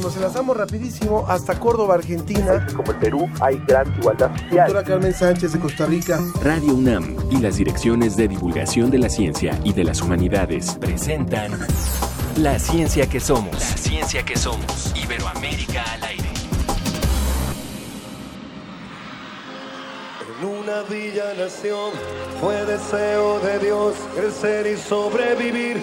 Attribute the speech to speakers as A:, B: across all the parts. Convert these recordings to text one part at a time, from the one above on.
A: Nos enlazamos rapidísimo hasta Córdoba, Argentina.
B: Como en Perú hay gran igualdad social.
A: Doctora Carmen Sánchez de Costa Rica.
C: Radio UNAM y las direcciones de divulgación de la ciencia y de las humanidades presentan La ciencia que somos. La ciencia que somos. Iberoamérica al aire.
D: En una villa nación fue deseo de Dios crecer y sobrevivir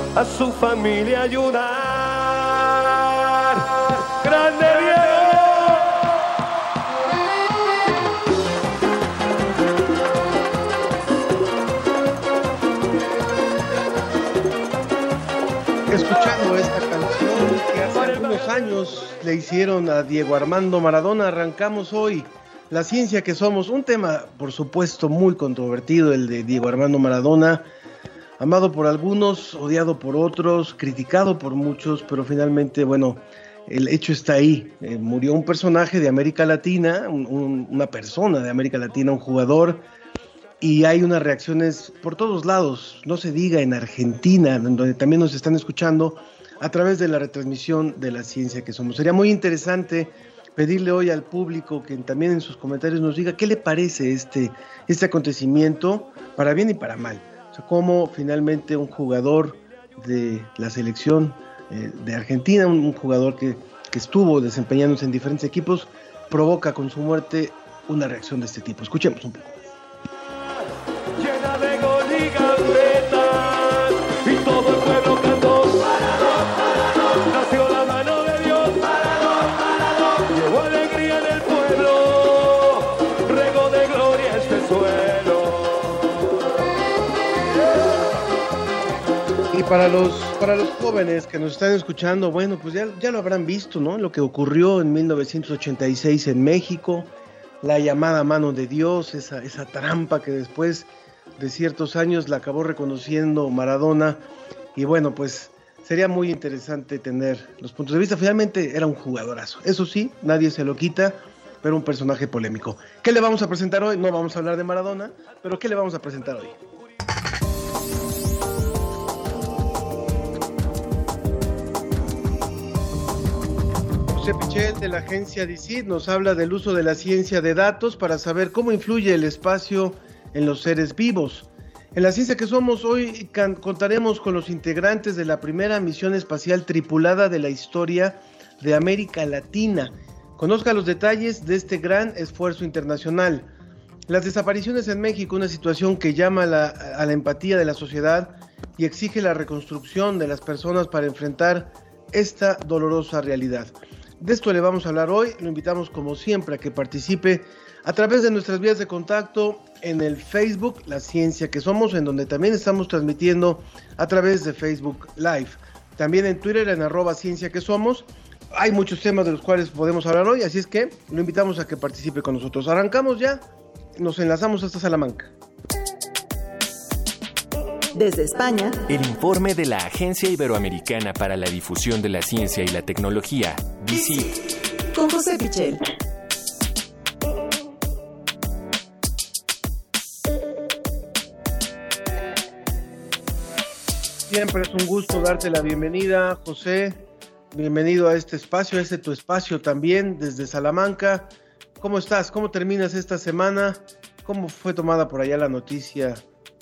D: a su familia ayudar. ¡Grande Diego!
A: Escuchando esta canción que hace algunos años le hicieron a Diego Armando Maradona, arrancamos hoy La ciencia que somos, un tema por supuesto muy controvertido, el de Diego Armando Maradona, amado por algunos, odiado por otros, criticado por muchos, pero finalmente, bueno, el hecho está ahí. Eh, murió un personaje de América Latina, un- un- una persona de América Latina, un jugador, y hay unas reacciones por todos lados, no se diga en Argentina, en donde también nos están escuchando a través de la retransmisión de la ciencia que somos. Sería muy interesante pedirle hoy al público que también en sus comentarios nos diga qué le parece este, este acontecimiento, para bien y para mal. O sea, cómo finalmente un jugador de la selección eh, de Argentina, un, jugador que, que estuvo desempeñándose en diferentes equipos, provoca con su muerte una reacción de este tipo. Escuchemos un poco.
D: llena de
A: para los, para los jóvenes que nos están escuchando, bueno, pues ya, ya lo habrán visto, ¿no? Lo que ocurrió en 1986 en México, la llamada mano de Dios, esa, esa trampa que después de ciertos años la acabó reconociendo Maradona. Y bueno, pues sería muy interesante tener los puntos de vista. Finalmente era un jugadorazo. Eso sí, nadie se lo quita, pero un personaje polémico. ¿Qué le vamos a presentar hoy? No vamos a hablar de Maradona, pero ¿qué le vamos a presentar hoy? José Pichel de la agencia DICID nos habla del uso de la ciencia de datos para saber cómo influye el espacio en los seres vivos. En la ciencia que somos hoy contaremos con los integrantes de la primera misión espacial tripulada de la historia de América Latina. Conozca los detalles de este gran esfuerzo internacional. Las desapariciones en México, una situación que llama la, a la empatía de la sociedad y exige la reconstrucción de las personas para enfrentar esta dolorosa realidad. De esto le vamos a hablar hoy. Lo invitamos como siempre a que participe a través de nuestras vías de contacto en el Facebook La Ciencia que Somos, en donde también estamos transmitiendo a través de Facebook Live. También en Twitter en arroba Ciencia que Somos. Hay muchos temas de los cuales podemos hablar hoy, así es que lo invitamos a que participe con nosotros. Arrancamos ya, nos enlazamos hasta Salamanca.
E: Desde España,
C: El informe de la Agencia Iberoamericana para la Difusión de la Ciencia y la Tecnología, DICIT.
E: con José Pichel.
A: Siempre es un gusto darte la bienvenida, José. Bienvenido a este espacio, a este tu espacio también desde Salamanca. ¿Cómo estás? ¿Cómo terminas esta semana? ¿Cómo fue tomada por allá la noticia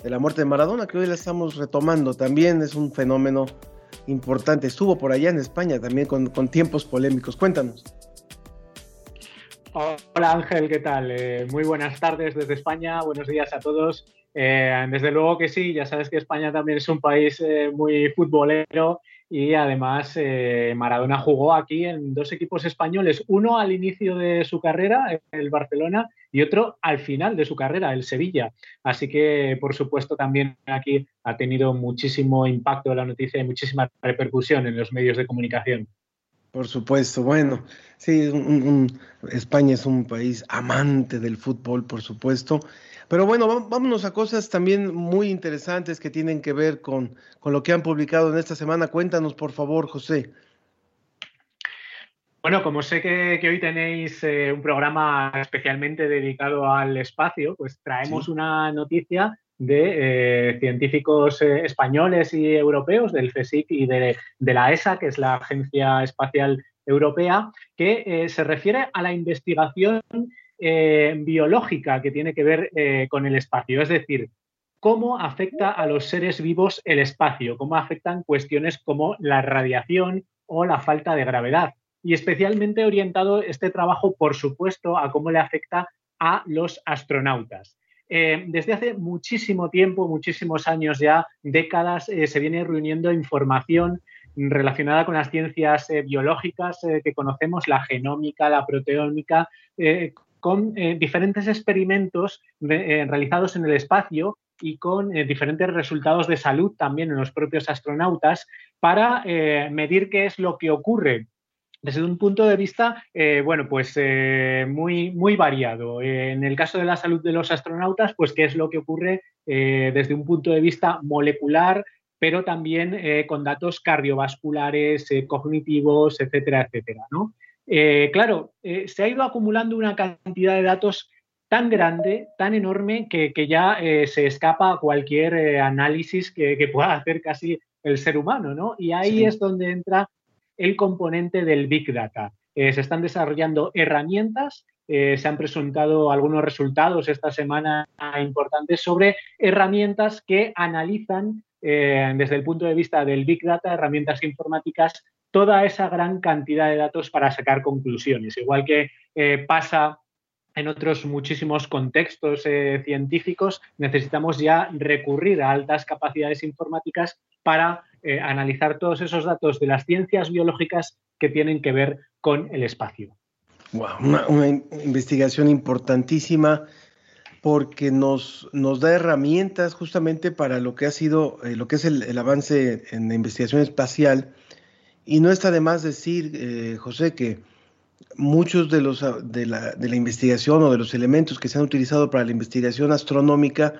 A: de la muerte de Maradona? Que hoy la estamos retomando también. Es un fenómeno importante. Estuvo por allá en España también con, con tiempos polémicos. Cuéntanos.
F: Hola Ángel, ¿qué tal? Eh, muy buenas tardes desde España, buenos días a todos. Eh, desde luego que sí, ya sabes que España también es un país eh, muy futbolero y además eh, Maradona jugó aquí en dos equipos españoles, uno al inicio de su carrera, el Barcelona, y otro al final de su carrera, el Sevilla. Así que, por supuesto, también aquí ha tenido muchísimo impacto la noticia y muchísima repercusión en los medios de comunicación.
A: Por supuesto, bueno, sí, España es un país amante del fútbol, por supuesto. Pero bueno, vámonos a cosas también muy interesantes que tienen que ver con, con lo que han publicado en esta semana. Cuéntanos, por favor, José.
F: Bueno, como sé que, hoy tenéis eh, un programa especialmente dedicado al espacio, pues traemos una noticia de eh, científicos eh, españoles y europeos, del CSIC y de, la ESA, que es la Agencia Espacial Europea, que se refiere a la investigación biológica que tiene que ver con el espacio, es decir, cómo afecta a los seres vivos el espacio, cómo afectan cuestiones como la radiación o la falta de gravedad y especialmente orientado este trabajo, por supuesto, a cómo le afecta a los astronautas. Eh, desde hace muchísimo tiempo, muchísimos años ya, décadas, eh, se viene reuniendo información relacionada con las ciencias eh, biológicas que conocemos, la genómica, la proteómica, con diferentes experimentos realizados en el espacio y con diferentes resultados de salud también en los propios astronautas para medir qué es lo que ocurre desde un punto de vista, eh, bueno, pues eh, muy, muy variado. en el caso de la salud de los astronautas, pues qué es lo que ocurre eh, desde un punto de vista molecular, pero también con datos cardiovasculares, cognitivos, etcétera, etcétera. ¿no? Claro, se ha ido acumulando una cantidad de datos tan grande, tan enorme, que, ya se escapa a cualquier análisis que, pueda hacer casi el ser humano, ¿no? Y ahí es donde entra el componente del Big Data. Eh, se están desarrollando herramientas, eh, se han presentado algunos resultados esta semana importantes sobre herramientas que analizan eh, desde el punto de vista del Big Data, herramientas informáticas, toda esa gran cantidad de datos para sacar conclusiones. Igual que pasa en otros muchísimos contextos científicos, necesitamos ya recurrir a altas capacidades informáticas para eh, analizar todos esos datos de las ciencias biológicas que tienen que ver con el espacio.
A: una, investigación importantísima porque nos, nos da herramientas justamente para lo que ha sido, eh, lo que es el, avance en la investigación espacial. Y no está de más decir, eh, José, que muchos de, los, de, la, de la investigación o de los elementos que se han utilizado para la investigación astronómica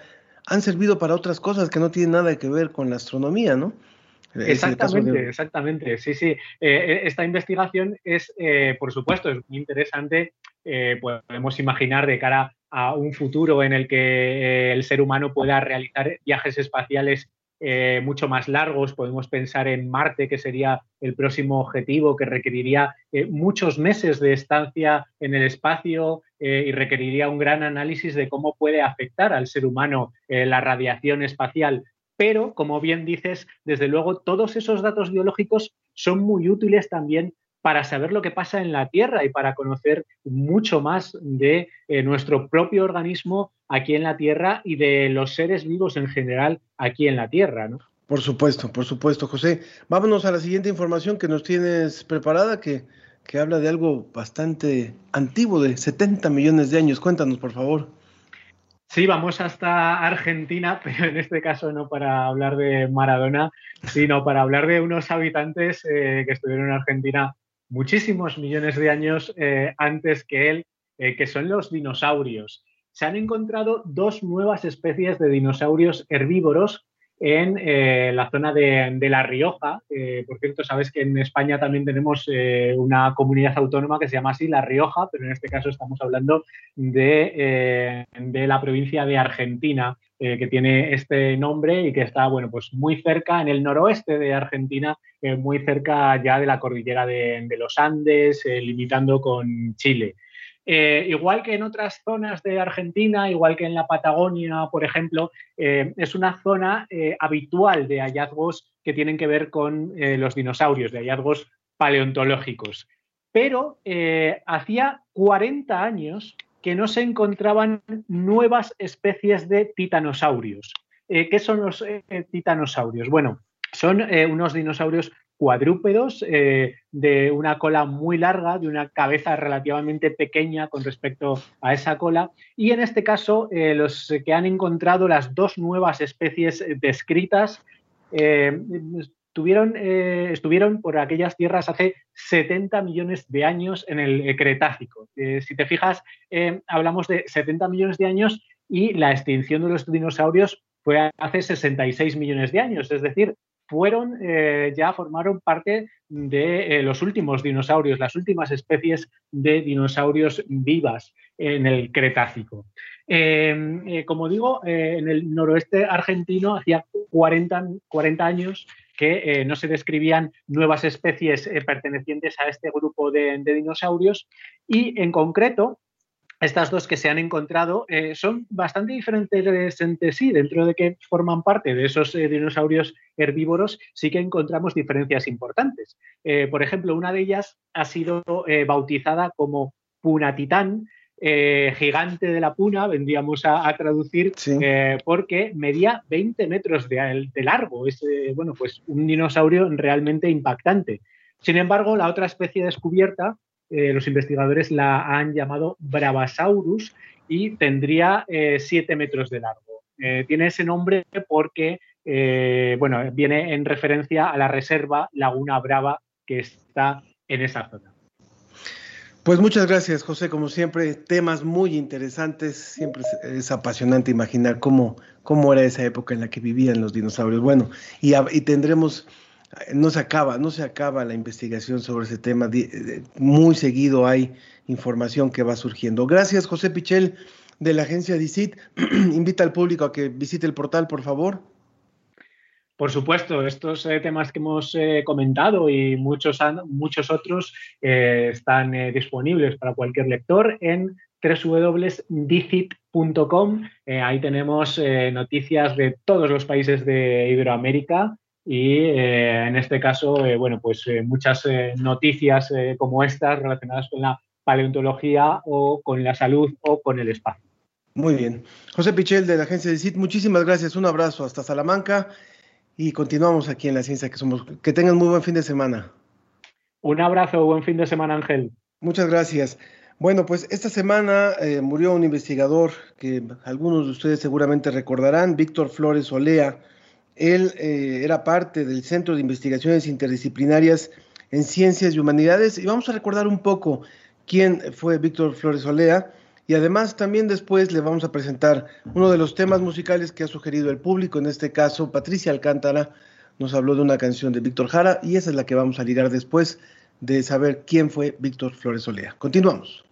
A: han servido para otras cosas que no tienen nada que ver con la astronomía, ¿no?
F: Exactamente, exactamente. Sí, sí. Eh, eh, esta investigación es, eh, por supuesto, es muy interesante. podemos imaginar de cara a un futuro en el que el ser humano pueda realizar viajes espaciales mucho más largos. Podemos pensar en Marte, que sería el próximo objetivo, que requeriría muchos meses de estancia en el espacio y requeriría un gran análisis de cómo puede afectar al ser humano la radiación espacial pero, como bien dices, desde luego todos esos datos biológicos son muy útiles también para saber lo que pasa en la Tierra y para conocer mucho más de eh, nuestro propio organismo aquí en la Tierra y de los seres vivos en general aquí en la Tierra, ¿no?
A: Por supuesto, por supuesto, José. Vámonos a la siguiente información que nos tienes preparada, que, que habla de algo bastante antiguo, de 70 millones de años. Cuéntanos, por favor.
F: Sí, vamos hasta Argentina, pero en este caso no para hablar de Maradona, sino para hablar de unos habitantes eh, que estuvieron en Argentina muchísimos millones de años eh, antes que él, eh, que son los dinosaurios. Se han encontrado dos nuevas especies de dinosaurios herbívoros en eh, la zona de, La Rioja. por cierto, sabes que en España también tenemos una comunidad autónoma que se llama así La Rioja, pero en este caso estamos hablando de, de la provincia de Argentina, que tiene este nombre y que está, bueno, pues muy cerca, en el noroeste de Argentina, muy cerca ya de la cordillera de los Andes, limitando con Chile. Eh, igual que en otras zonas de Argentina, igual que en la Patagonia, por ejemplo, eh, es una zona eh, habitual de hallazgos que tienen que ver con los dinosaurios, de hallazgos paleontológicos. Pero hacía 40 años que no se encontraban nuevas especies de titanosaurios. ¿Qué son los titanosaurios? Bueno, son unos dinosaurios cuadrúpedos eh, de una cola muy larga, de una cabeza relativamente pequeña con respecto a esa cola. Y en este caso, eh, los que han encontrado las dos nuevas especies descritas, eh, tuvieron, eh, estuvieron por aquellas tierras hace 70 millones de años en el Cretácico. Eh, si te fijas, hablamos de 70 millones de años y la extinción de los dinosaurios fue hace 66 millones de años, es decir, fueron ya formaron parte de los últimos dinosaurios, las últimas especies de dinosaurios vivas en el Cretácico. Em, eh, como digo, eh, en el noroeste argentino hacía 40, 40 años que eh, no se describían nuevas especies pertenecientes a este grupo de, dinosaurios y en concreto estas dos que se han encontrado son bastante diferentes entre sí, dentro de que forman parte de esos dinosaurios herbívoros, sí que encontramos diferencias importantes. por ejemplo, una de ellas ha sido bautizada como Punatitán, eh, gigante de la puna, vendríamos a, traducir, eh, porque medía 20 metros de, largo. Es eh, bueno, pues un dinosaurio realmente impactante. Sin embargo, la otra especie descubierta, los investigadores la han llamado Bravasaurus y tendría 7 metros de largo. tiene ese nombre porque bueno, viene en referencia a la reserva Laguna Brava que está en esa zona.
A: Pues muchas gracias, José. Como siempre, temas muy interesantes. Siempre es, apasionante imaginar cómo, cómo era esa época en la que vivían los dinosaurios. Bueno, y, tendremos, no se acaba, no se acaba la investigación sobre ese tema. Muy seguido hay información que va surgiendo. Gracias, José Pichel, de la agencia DICIT. Invita al público a que visite el portal, por favor.
F: Por supuesto, estos eh, temas que hemos eh, comentado y muchos, muchos otros eh, están disponibles para cualquier lector en www.dicit.com. ahí tenemos noticias de todos los países de Iberoamérica y en este caso, bueno, pues muchas noticias como estas relacionadas con la paleontología o con la salud o con el espacio.
A: Muy bien. José Pichel de la agencia DICIT, muchísimas gracias. Un abrazo hasta Salamanca y continuamos aquí en la ciencia que somos. Que tengan muy buen fin de semana.
F: Un abrazo, buen fin de semana, Ángel.
A: Muchas gracias. Bueno, pues esta semana eh, murió un investigador que algunos de ustedes seguramente recordarán, Víctor Flores Olea. Él eh, era parte del Centro de Investigaciones Interdisciplinarias en Ciencias y Humanidades y vamos a recordar un poco quién fue Víctor Flores Olea. Y además también después le vamos a presentar uno de los temas musicales que ha sugerido el público, en este caso Patricia Alcántara nos habló de una canción de Víctor Jara y esa es la que vamos a ligar después de saber quién fue Víctor Flores Olea. Continuamos.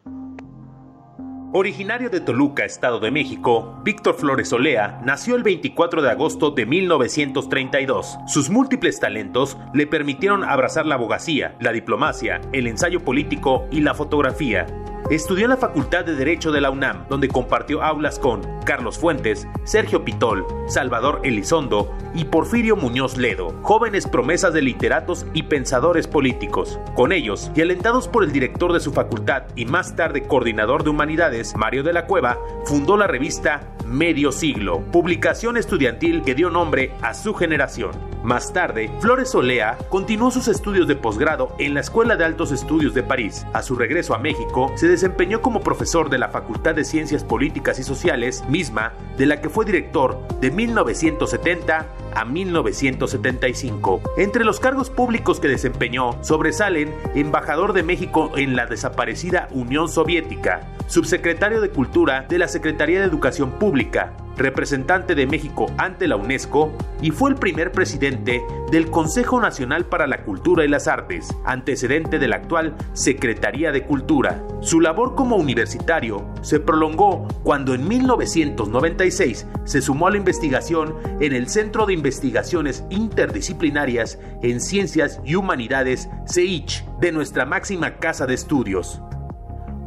C: Originario de Toluca, Estado de México, Víctor Flores Olea nació el 24 de agosto de 1932. Sus múltiples talentos le permitieron abrazar la abogacía, la diplomacia, el ensayo político y la fotografía. Estudió en la Facultad de Derecho de la UNAM, donde compartió aulas con Carlos Fuentes, Sergio Pitol, Salvador Elizondo y Porfirio Muñoz Ledo, jóvenes promesas de literatos y pensadores políticos. Con ellos, y alentados por el director de su facultad y más tarde coordinador de humanidades, Mario de la Cueva, fundó la revista Medio Siglo, publicación estudiantil que dio nombre a su generación. Más tarde, Flores Olea continuó sus estudios de posgrado en la Escuela de Altos Estudios de París. A su regreso a México, se desempeñó como profesor de la Facultad de Ciencias Políticas y Sociales, misma de la que fue director de 1970 a 1975. Entre los cargos públicos que desempeñó sobresalen embajador de México en la desaparecida Unión Soviética, subsecretario de Cultura de la Secretaría de Educación Pública, representante de México ante la UNESCO y fue el primer presidente del Consejo Nacional para la Cultura y las Artes, antecedente de la actual Secretaría de Cultura. Labor como universitario se prolongó cuando en 1996 se sumó a la investigación en el Centro de Investigaciones Interdisciplinarias en Ciencias y Humanidades, CEICH, de nuestra máxima casa de estudios.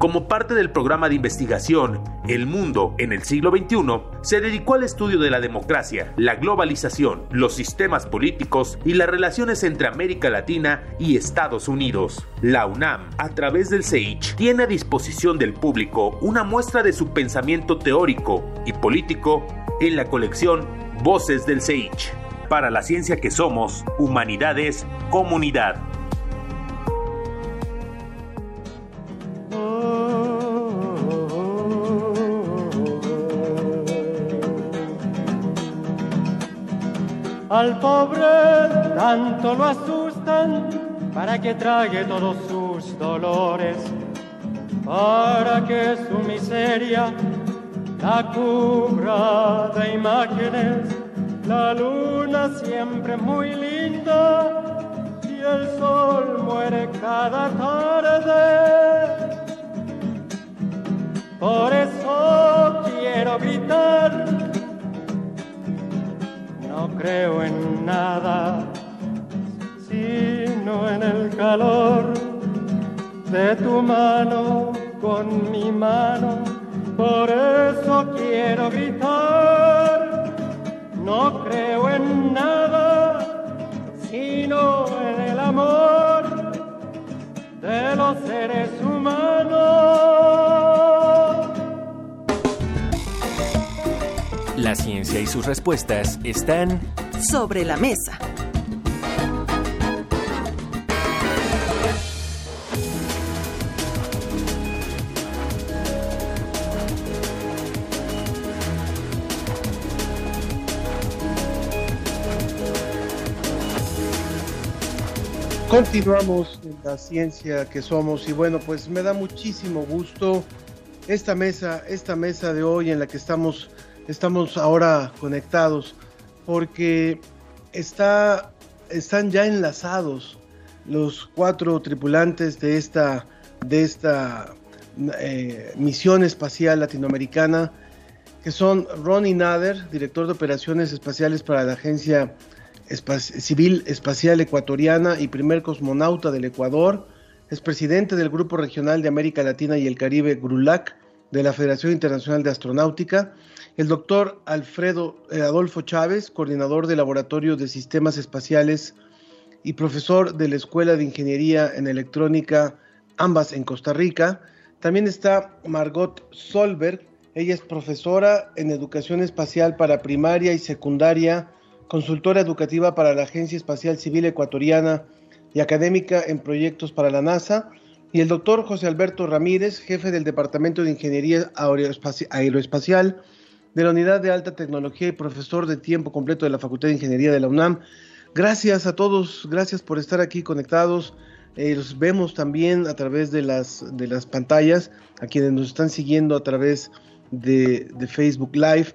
C: Como parte del programa de investigación El Mundo en el siglo XXI, se dedicó al estudio de la democracia, la globalización, los sistemas políticos y las relaciones entre América Latina y Estados Unidos. La UNAM, a través del CEICH, tiene a disposición del público una muestra de su pensamiento teórico y político en la colección Voces del CEICH. Para la ciencia que somos, humanidades, comunidad.
G: Al pobre tanto lo asustan para que trague todos sus dolores, para que su miseria la cubra de imágenes. La luna siempre muy linda y el sol muere cada tarde. Por eso quiero gritar, creo en nada, sino en el calor de tu mano con mi mano. Por eso quiero gritar, no creo en nada, sino en el amor de los seres humanos.
C: La ciencia y sus respuestas están
E: sobre la mesa.
A: Continuamos en la ciencia que somos y bueno, pues me da muchísimo gusto esta mesa, esta mesa de hoy en la que estamos estamos ahora conectados porque está, están ya enlazados los cuatro tripulantes de esta, de esta eh, misión espacial latinoamericana, que son Ronnie Nader, director de operaciones espaciales para la Agencia Civil Espacial Ecuatoriana y primer cosmonauta del Ecuador, es presidente del Grupo Regional de América Latina y el Caribe, GRULAC, de la Federación Internacional de Astronáutica, el doctor Alfredo eh, Adolfo Chávez, coordinador del Laboratorio de Sistemas Espaciales y profesor de la Escuela de Ingeniería en Electrónica, ambas en Costa Rica. También está Margot Solberg, ella es profesora en Educación Espacial para primaria y secundaria, consultora educativa para la Agencia Espacial Civil Ecuatoriana y académica en proyectos para la NASA. Y el doctor José Alberto Ramírez, jefe del Departamento de Ingeniería Aeroespacial de la Unidad de Alta Tecnología y profesor de tiempo completo de la Facultad de Ingeniería de la UNAM. Gracias a todos, gracias por estar aquí conectados. Eh, los vemos también a través de las, de las pantallas, a quienes nos están siguiendo a través de, de Facebook Live.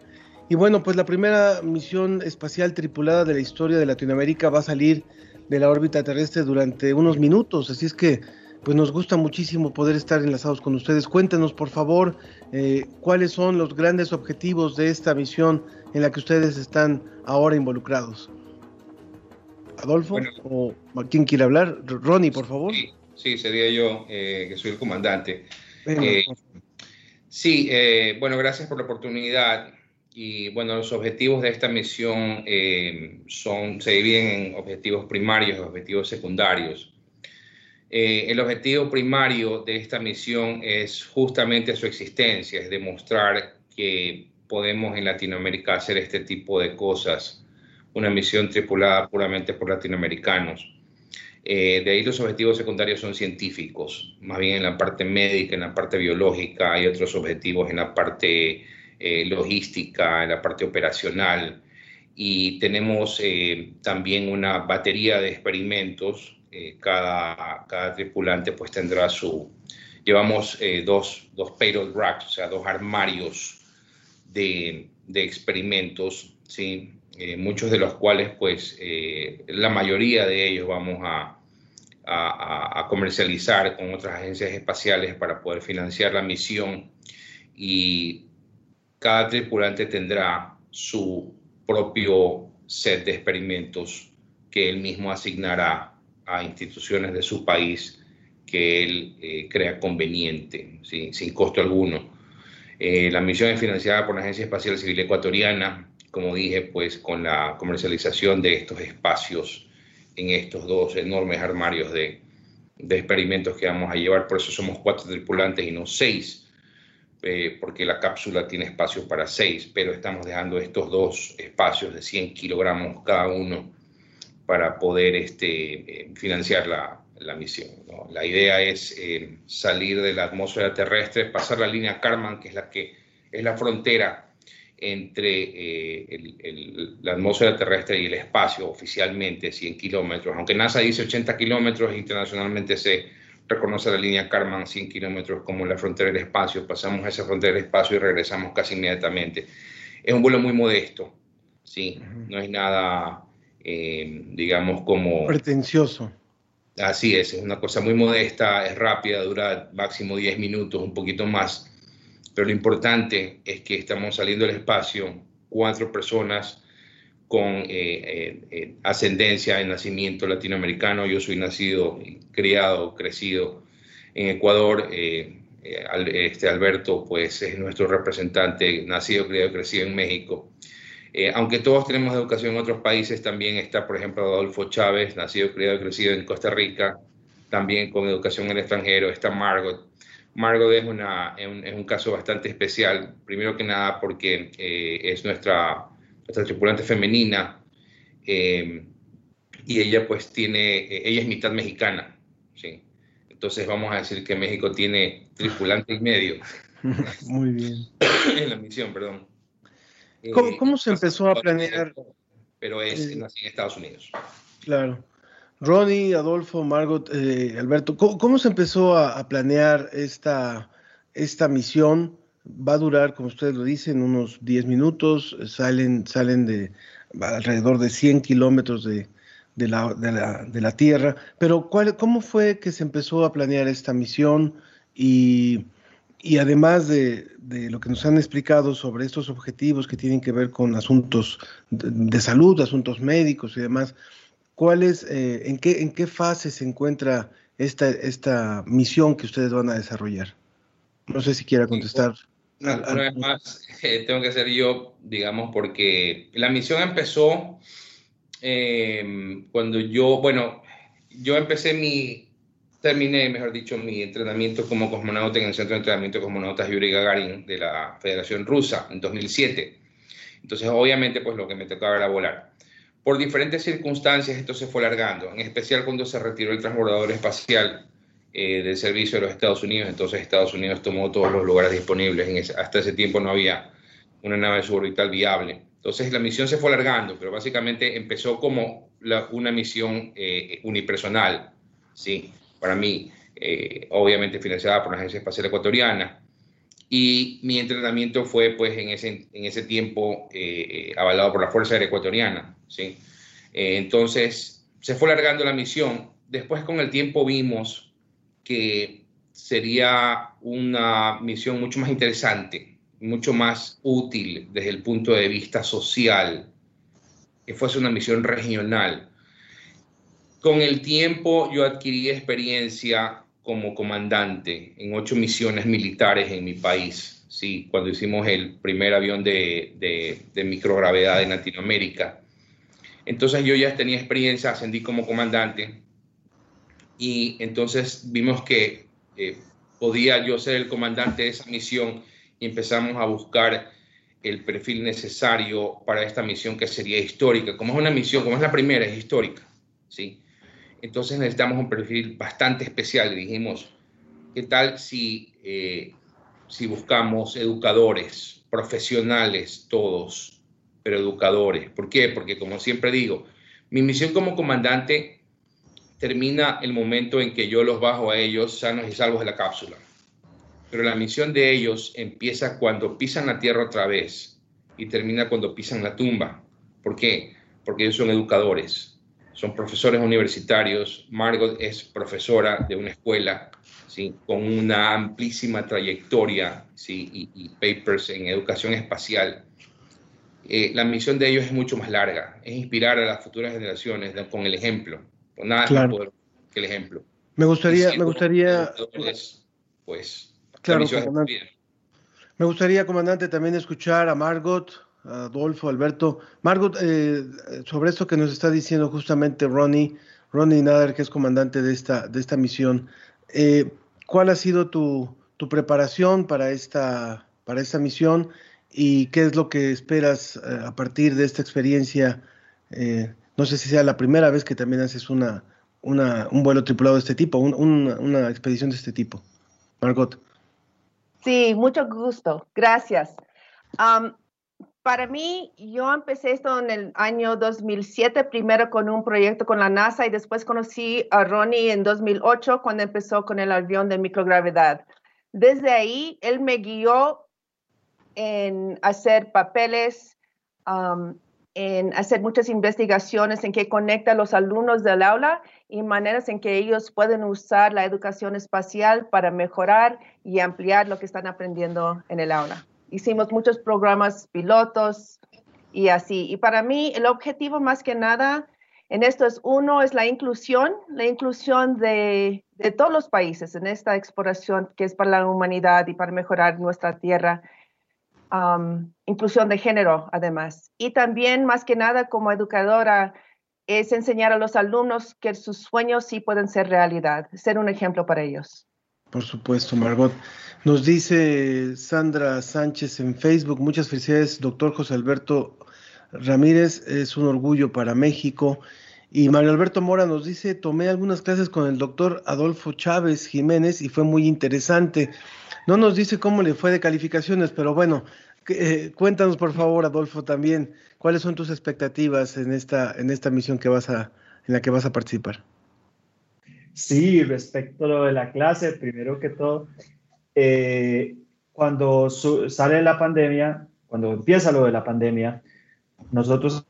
A: Y bueno, pues la primera misión espacial tripulada de la historia de Latinoamérica va a salir de la órbita terrestre durante unos minutos, así es que pues nos gusta muchísimo poder estar enlazados con ustedes. Cuéntenos, por favor, eh, cuáles son los grandes objetivos de esta misión en la que ustedes están ahora involucrados. Adolfo, o quién quiere hablar, Ronnie, por favor.
H: Sí, sería yo, eh, que soy el comandante. Eh, sí, bueno, gracias por la oportunidad. Y bueno, los objetivos de esta misión son, se dividen en objetivos primarios y objetivos secundarios. Eh, el objetivo primario de esta misión es justamente su existencia, es demostrar que podemos en Latinoamérica hacer este tipo de cosas, una misión tripulada puramente por latinoamericanos. Eh, de ahí los objetivos secundarios son científicos, más bien en la parte médica, en la parte biológica, hay otros objetivos en la parte eh, logística, en la parte operacional, y tenemos también una batería de experimentos eh, cada, cada, tripulante pues tendrá su, llevamos eh, dos, dos payload racks, o sea, dos armarios de, de experimentos, ¿sí? Eh, muchos de los cuales pues la mayoría de ellos vamos a, a, a, comercializar con otras agencias espaciales para poder financiar la misión y cada tripulante tendrá su propio set de experimentos que él mismo asignará a instituciones de su país que él eh, crea conveniente, sin costo alguno. Eh, la misión es financiada por la Agencia Espacial Civil Ecuatoriana, como dije, pues con la comercialización de estos espacios en estos dos enormes armarios de, de experimentos que vamos a llevar. Por eso somos cuatro tripulantes y no seis, eh, porque la cápsula tiene espacio para seis, pero estamos dejando estos dos espacios de 100 kilogramos cada uno para poder este, eh, financiar la, la misión. La idea es eh, salir de la atmósfera terrestre, pasar la línea Karman, que es la que es la frontera, entre eh, la atmósfera terrestre y el espacio, oficialmente 100 kilómetros. Aunque NASA dice 80 kilómetros, internacionalmente se reconoce la línea Karman 100 kilómetros como la frontera del espacio. Pasamos a esa frontera del espacio y regresamos casi inmediatamente. Es un vuelo muy modesto, ¿sí? No es nada, eh, digamos, como...
A: Pretencioso.
H: Así es, es una cosa muy modesta, es rápida, dura máximo 10 minutos, un poquito más pero lo importante es que estamos saliendo del espacio cuatro personas con eh, eh, eh, ascendencia en nacimiento latinoamericano. Yo soy nacido, criado, crecido en Ecuador. este Alberto, pues, es nuestro representante, nacido, criado, crecido en México. Aunque todos tenemos educación en otros países, también está, por ejemplo, Adolfo Chávez, nacido, criado, crecido en Costa Rica, también con educación en el extranjero. Está Margot, Margot es, una, es, un, caso bastante especial, primero que nada porque eh, es nuestra, nuestra, tripulante femenina eh, y ella pues tiene, eh, ella es mitad mexicana, ¿sí? Entonces vamos a decir que México tiene tripulante y medio.
A: Muy bien.
H: en la misión, perdón.
A: ¿Cómo, se empezó a planear?
H: Pero es en Estados Unidos.
A: Claro. Ronnie, Adolfo, Margot, eh, Alberto, ¿cómo, se empezó a, planear esta, esta misión? Va a durar, como ustedes lo dicen, unos 10 minutos, salen, salen de alrededor de 100 kilómetros de, de, la, de, la, de, la, Tierra, pero ¿cuál, ¿cómo fue que se empezó a planear esta misión? Y, y además de, de, lo que nos han explicado sobre estos objetivos que tienen que ver con asuntos de salud, asuntos médicos y demás, ¿Cuál eh, en, qué, en qué fase se encuentra esta, esta misión que ustedes van a desarrollar? No sé si quiera contestar.
H: Una, vez más, eh, tengo que ser yo, digamos, porque la misión empezó em, cuando yo, bueno, yo empecé mi, terminé, mejor dicho, mi entrenamiento como cosmonauta en el Centro de Entrenamiento de Cosmonautas Yuri Gagarin de la Federación Rusa en 2007. Entonces, obviamente, pues lo que me tocaba era volar. Por diferentes circunstancias esto se fue alargando, en especial cuando se retiró el transbordador espacial eh, del servicio de los Estados Unidos, entonces Estados Unidos tomó todos los lugares disponibles, hasta ese tiempo no había una nave suborbital viable. Entonces la misión se fue alargando, pero básicamente empezó como una misión eh, unipersonal, ¿sí? Para mí, eh, obviamente financiada por la Agencia Espacial Ecuatoriana, y mi entrenamiento fue pues en ese, en ese tiempo eh, avalado por la Fuerza Aérea Ecuatoriana. ¿sí? Eh, entonces se fue alargando la misión. Después con el tiempo vimos que sería una misión mucho más interesante, mucho más útil desde el punto de vista social, que fuese una misión regional. Con el tiempo yo adquirí experiencia como comandante en ocho misiones militares en mi país, sí, cuando hicimos el primer avión de, microgravedad en Latinoamérica. Entonces yo ya tenía experiencia, ascendí como comandante y entonces vimos que eh, podía yo ser el comandante de esa misión y empezamos a buscar el perfil necesario para esta misión que sería histórica. Como es una misión, como es la primera, es histórica, ¿sí? Entonces necesitamos un perfil bastante especial. dijimos, ¿qué tal si, eh, si buscamos educadores, profesionales todos, pero educadores? ¿Por qué? Porque como siempre digo, mi misión como comandante termina el momento en que yo los bajo a ellos sanos y salvos de la cápsula. Pero la misión de ellos empieza cuando pisan la tierra otra vez y termina cuando pisan la tumba. ¿Por qué? Porque ellos son educadores son profesores universitarios. Margot es profesora de una escuela ¿sí? con una amplísima trayectoria ¿sí? y, papers en educación espacial. Eh, la misión de ellos es mucho más larga, es inspirar a las futuras generaciones con el ejemplo, con nada más que el ejemplo.
A: Me gustaría, me gustaría,
H: pues,
A: claro, me gustaría, comandante, también escuchar a Margot Adolfo, Alberto. Margot, eh, sobre esto que nos está diciendo justamente Ronnie, Ronnie Nader, que es comandante de esta, de esta misión, eh, ¿cuál ha sido tu, tu, preparación para esta, para esta misión y qué es lo que esperas eh, a partir de esta experiencia? no sé si sea la primera vez que también haces una, una un vuelo tripulado de este tipo, una, expedición de este tipo. Margot.
I: Sí, mucho gusto. Gracias para mí, yo empecé esto en el año 2007, primero con un proyecto con la NASA y después conocí a Ronnie en 2008 cuando empezó con el avión de microgravedad. Desde ahí, él me guió en hacer papeles, um, en hacer muchas investigaciones en que conecta a los alumnos del aula y maneras en que ellos pueden usar la educación espacial para mejorar y ampliar lo que están aprendiendo en el aula. Hicimos muchos programas pilotos y así. Y para mí el objetivo más que nada en esto es uno, es la inclusión, la inclusión de, de todos los países en esta exploración que es para la humanidad y para mejorar nuestra tierra Um, inclusión de género, además. Y también, más que nada, como educadora, es enseñar a los alumnos que sus sueños sí pueden ser realidad, ser un ejemplo para ellos.
A: Por supuesto, Margot. Nos dice Sandra Sánchez en Facebook, muchas felicidades, doctor José Alberto Ramírez, es un orgullo para México. Y Mario Alberto Mora nos dice, tomé algunas clases con el doctor Adolfo Chávez Jiménez y fue muy interesante. No nos dice cómo le fue de calificaciones, pero bueno, eh, cuéntanos por favor, Adolfo, también cuáles son tus expectativas en esta, en esta misión que vas a, en la que vas a participar.
J: Sí, respecto a lo de la clase, primero que todo, eh, cuando sale la pandemia, cuando empieza lo de la pandemia, nosotros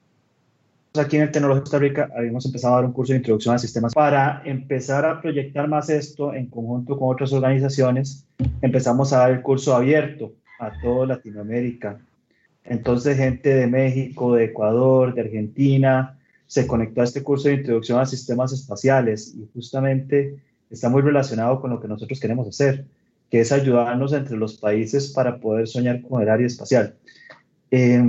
J: aquí en el Tecnológico de Costa Rica habíamos empezado a dar un curso de introducción a sistemas para empezar a proyectar más esto en conjunto con otras organizaciones. Empezamos a dar el curso abierto a toda Latinoamérica. Entonces, gente de México, de Ecuador, de Argentina, se conectó a este curso de introducción a sistemas espaciales y justamente está muy relacionado con lo que nosotros queremos hacer, que es ayudarnos entre los países para poder soñar con el área espacial. Eh,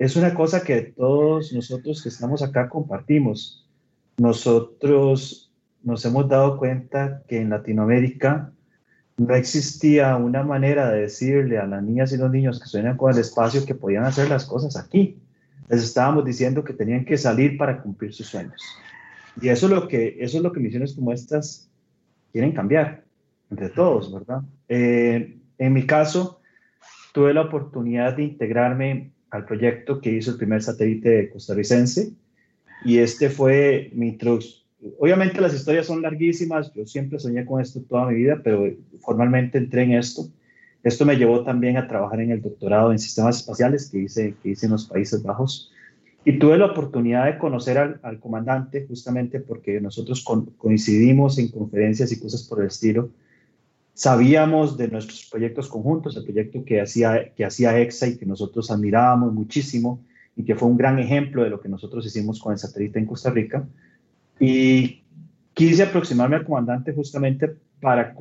J: es una cosa que todos nosotros que estamos acá compartimos. Nosotros nos hemos dado cuenta que en Latinoamérica no existía una manera de decirle a las niñas y los niños que sueñan con el espacio que podían hacer las cosas aquí. Les estábamos diciendo que tenían que salir para cumplir sus sueños. Y eso es lo que, eso es lo que misiones como estas quieren cambiar entre todos, ¿verdad? Eh, en mi caso, tuve la oportunidad de integrarme al proyecto que hizo el primer satélite costarricense. Y este fue mi introducción. Obviamente las historias son larguísimas, yo siempre soñé con esto toda mi vida, pero formalmente entré en esto. Esto me llevó también a trabajar en el doctorado en sistemas espaciales que hice, que hice en los Países Bajos. Y tuve la oportunidad de conocer al, comandante justamente porque nosotros coincidimos en conferencias y cosas por el estilo sabíamos de nuestros proyectos conjuntos, el proyecto que hacía, que hacía EXA y que nosotros admirábamos muchísimo y que fue un gran ejemplo de lo que nosotros hicimos con el satélite en Costa Rica. Y quise aproximarme al comandante justamente para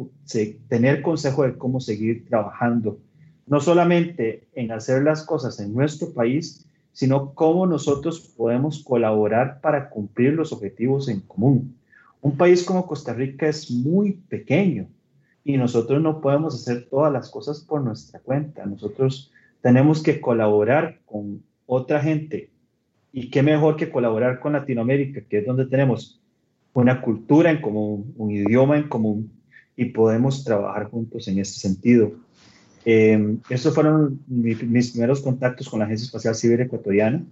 J: tener consejo de cómo seguir trabajando, no solamente en hacer las cosas en nuestro país, sino cómo nosotros podemos colaborar para cumplir los objetivos en común. Un país como Costa Rica es muy pequeño, y nosotros no podemos hacer todas las cosas por nuestra cuenta. Nosotros tenemos que colaborar con otra gente. Y qué mejor que colaborar con Latinoamérica, que es donde tenemos una cultura en común, un idioma en común y podemos trabajar juntos en ese sentido. Eh, estos fueron mis primeros contactos con la Agencia Espacial Civil Ecuatoriana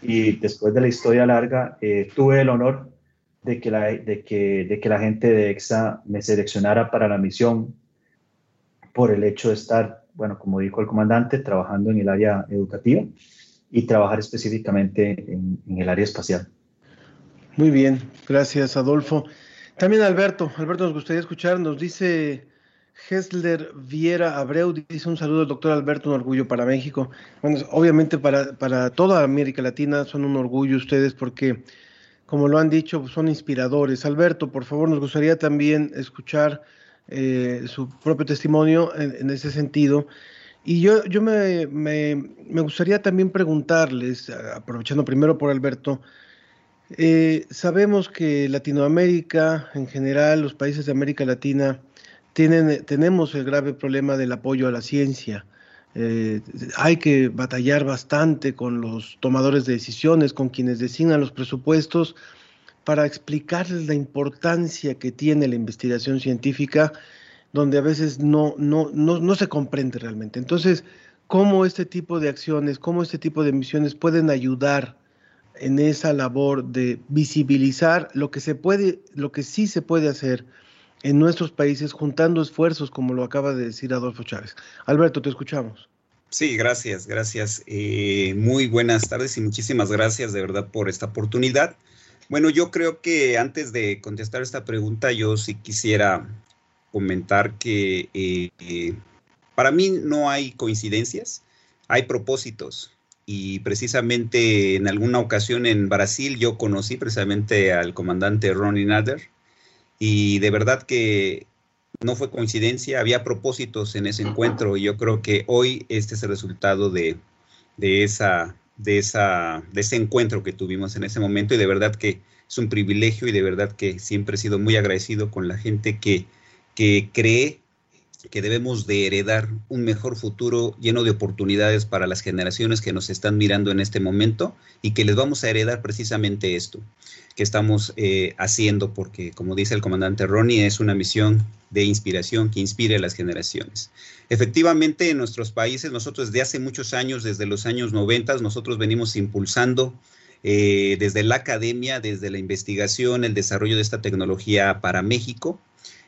J: y después de la historia larga eh, tuve el honor de que, la, de, que, de que la gente de EXA me seleccionara para la misión por el hecho de estar, bueno, como dijo el comandante, trabajando en el área educativa y trabajar específicamente en, el área espacial.
A: Muy bien, gracias Adolfo. También Alberto, Alberto nos gustaría escuchar, nos dice Hesler Viera Abreu, dice un saludo al doctor Alberto, un orgullo para México. Bueno, obviamente para, para toda América Latina son un orgullo ustedes porque como lo han dicho, son inspiradores. Alberto, por favor, nos gustaría también escuchar eh, su propio testimonio en, ese sentido. Y yo, yo me, gustaría también preguntarles, aprovechando primero por Alberto, eh, sabemos que Latinoamérica, en general, los países de América Latina, tienen, tenemos el grave problema del apoyo a la ciencia. Eh, hay que batallar bastante con los tomadores de decisiones, con quienes designan los presupuestos, para explicarles la importancia que tiene la investigación científica, donde a veces no, no, no, no se comprende realmente. Entonces, cómo este tipo de acciones, cómo este tipo de misiones pueden ayudar en esa labor de visibilizar lo que se puede, lo que sí se puede hacer en nuestros países juntando esfuerzos, como lo acaba de decir Adolfo Chávez. Alberto, te escuchamos.
K: Sí, gracias, gracias. Eh, muy buenas tardes y muchísimas gracias de verdad por esta oportunidad. Bueno, yo creo que antes de contestar esta pregunta, yo sí quisiera comentar que eh, para mí no hay coincidencias, hay propósitos. Y precisamente en alguna ocasión en Brasil yo conocí precisamente al comandante Ronnie Nader y de verdad que no fue coincidencia, había propósitos en ese encuentro y yo creo que hoy este es el resultado de, esa, de, esa, de ese encuentro que tuvimos en ese momento y de verdad que es un privilegio y de verdad que siempre he sido muy agradecido con la gente que, que cree que debemos de heredar un mejor futuro lleno de oportunidades para las generaciones que nos están mirando en este momento y que les vamos a heredar precisamente esto que estamos eh, haciendo, porque como dice el comandante Ronnie, es una misión de inspiración que inspire a las generaciones. Efectivamente, en nuestros países, nosotros desde hace muchos años, desde los años 90, nosotros venimos impulsando eh, desde la academia, desde la investigación, el desarrollo de esta tecnología para México.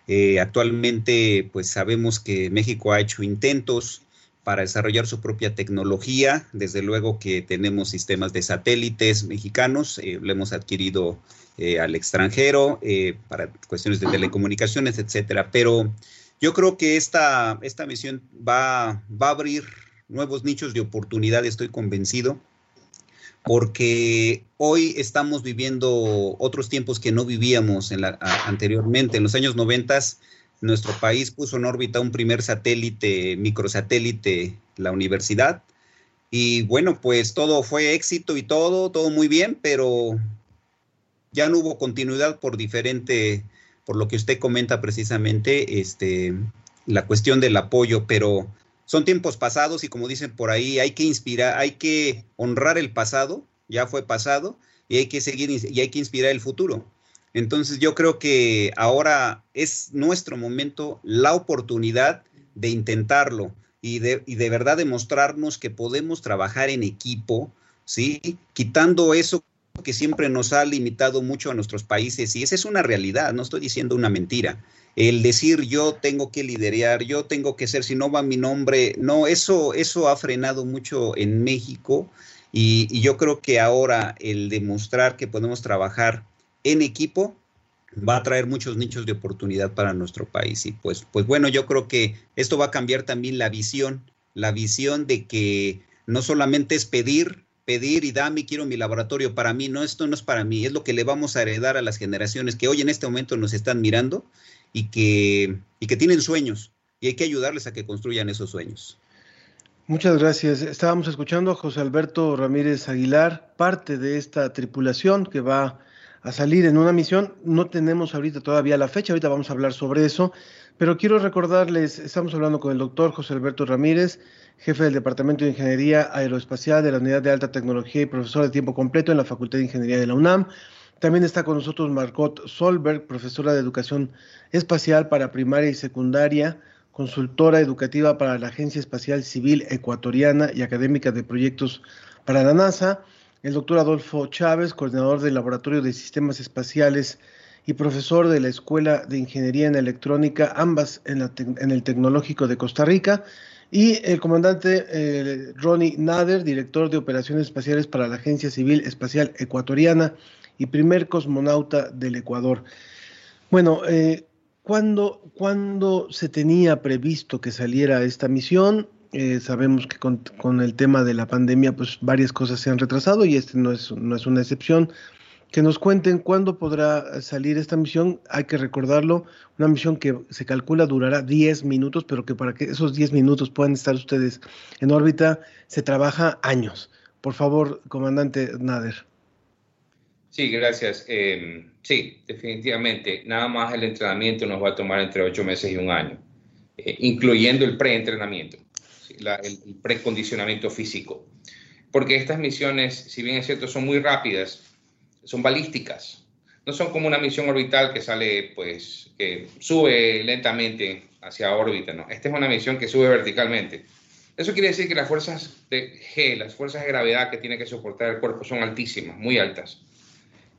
K: Eh, actualmente, pues sabemos que México ha hecho intentos para desarrollar su propia tecnología. Desde luego que tenemos sistemas de satélites mexicanos, eh, lo hemos adquirido eh, al extranjero para cuestiones de telecomunicaciones, etcétera. Pero yo creo que esta, esta misión va, va a abrir nuevos nichos de oportunidad, estoy convencido porque hoy estamos viviendo otros tiempos que no vivíamos anteriormente. En los años 90 nuestro país puso en órbita un primer satélite, microsatélite, la universidad. Y bueno, pues todo fue éxito y todo, todo muy bien, pero ya no hubo continuidad por diferente, por lo que usted comenta precisamente, este, la cuestión del apoyo, pero son tiempos pasados y como dicen por ahí, hay que inspirar, hay que honrar el pasado, ya fue pasado, y hay que seguir y hay que inspirar el futuro. Entonces yo creo que ahora es nuestro momento, la oportunidad de intentarlo y de, y de verdad demostrarnos que podemos trabajar en equipo, ¿sí? Quitando eso que siempre nos ha limitado mucho a nuestros países y esa es una realidad, no estoy diciendo una mentira el decir yo tengo que liderar, yo tengo que ser, si no va mi nombre, no, eso, eso ha frenado mucho en México y, yo creo que ahora el demostrar que podemos trabajar en equipo va a traer muchos nichos de oportunidad para nuestro país. Y pues, pues bueno, yo creo que esto va a cambiar también la visión, la visión de que no solamente es pedir, pedir y dame, quiero mi laboratorio para mí, no, esto no es para mí, es lo que le vamos a heredar a las generaciones que hoy en este momento nos están mirando y que, y que tienen sueños y hay que ayudarles a que construyan esos sueños.
A: Muchas gracias. Estábamos escuchando a José Alberto Ramírez Aguilar, parte de esta tripulación que va a salir en una misión. No tenemos ahorita todavía la fecha, ahorita vamos a hablar sobre eso, pero quiero recordarles, estamos hablando con el doctor José Alberto Ramírez, jefe del Departamento de Ingeniería Aeroespacial de la Unidad de Alta Tecnología y profesor de tiempo completo en la Facultad de Ingeniería de la UNAM. También está con nosotros Margot Solberg, profesora de Educación Espacial para Primaria y Secundaria, consultora educativa para la Agencia Espacial Civil Ecuatoriana y académica de proyectos para la NASA. El doctor Adolfo Chávez, coordinador del Laboratorio de Sistemas Espaciales y profesor de la Escuela de Ingeniería en Electrónica, ambas en, el Tecnológico de Costa Rica. Y el comandante eh, Ronnie Nader, director de Operaciones Espaciales para la Agencia Civil Espacial Ecuatoriana y primer cosmonauta del Ecuador. Bueno, eh, ¿cuándo, se tenía previsto que saliera esta misión? Eh, sabemos que con, el tema de la pandemia, pues varias cosas se han retrasado y este no es, no es una excepción. Que nos cuenten cuándo podrá salir esta misión. Hay que recordarlo, una misión que se calcula durará 10 minutos, pero que para que esos 10 minutos puedan estar ustedes en órbita, se trabaja años. Por favor, comandante Nader.
H: Sí, gracias. Em, sí, definitivamente. Nada más el entrenamiento nos va a tomar entre ocho meses y un año, eh, incluyendo el preentrenamiento, el, precondicionamiento físico. Porque estas misiones, si bien es cierto, son muy rápidas, son balísticas. No son como una misión orbital que sale, pues, que sube lentamente hacia órbita, ¿no? Esta es una misión que sube verticalmente. Eso quiere decir que las fuerzas de G, las fuerzas de gravedad que tiene que soportar el cuerpo son altísimas, muy altas.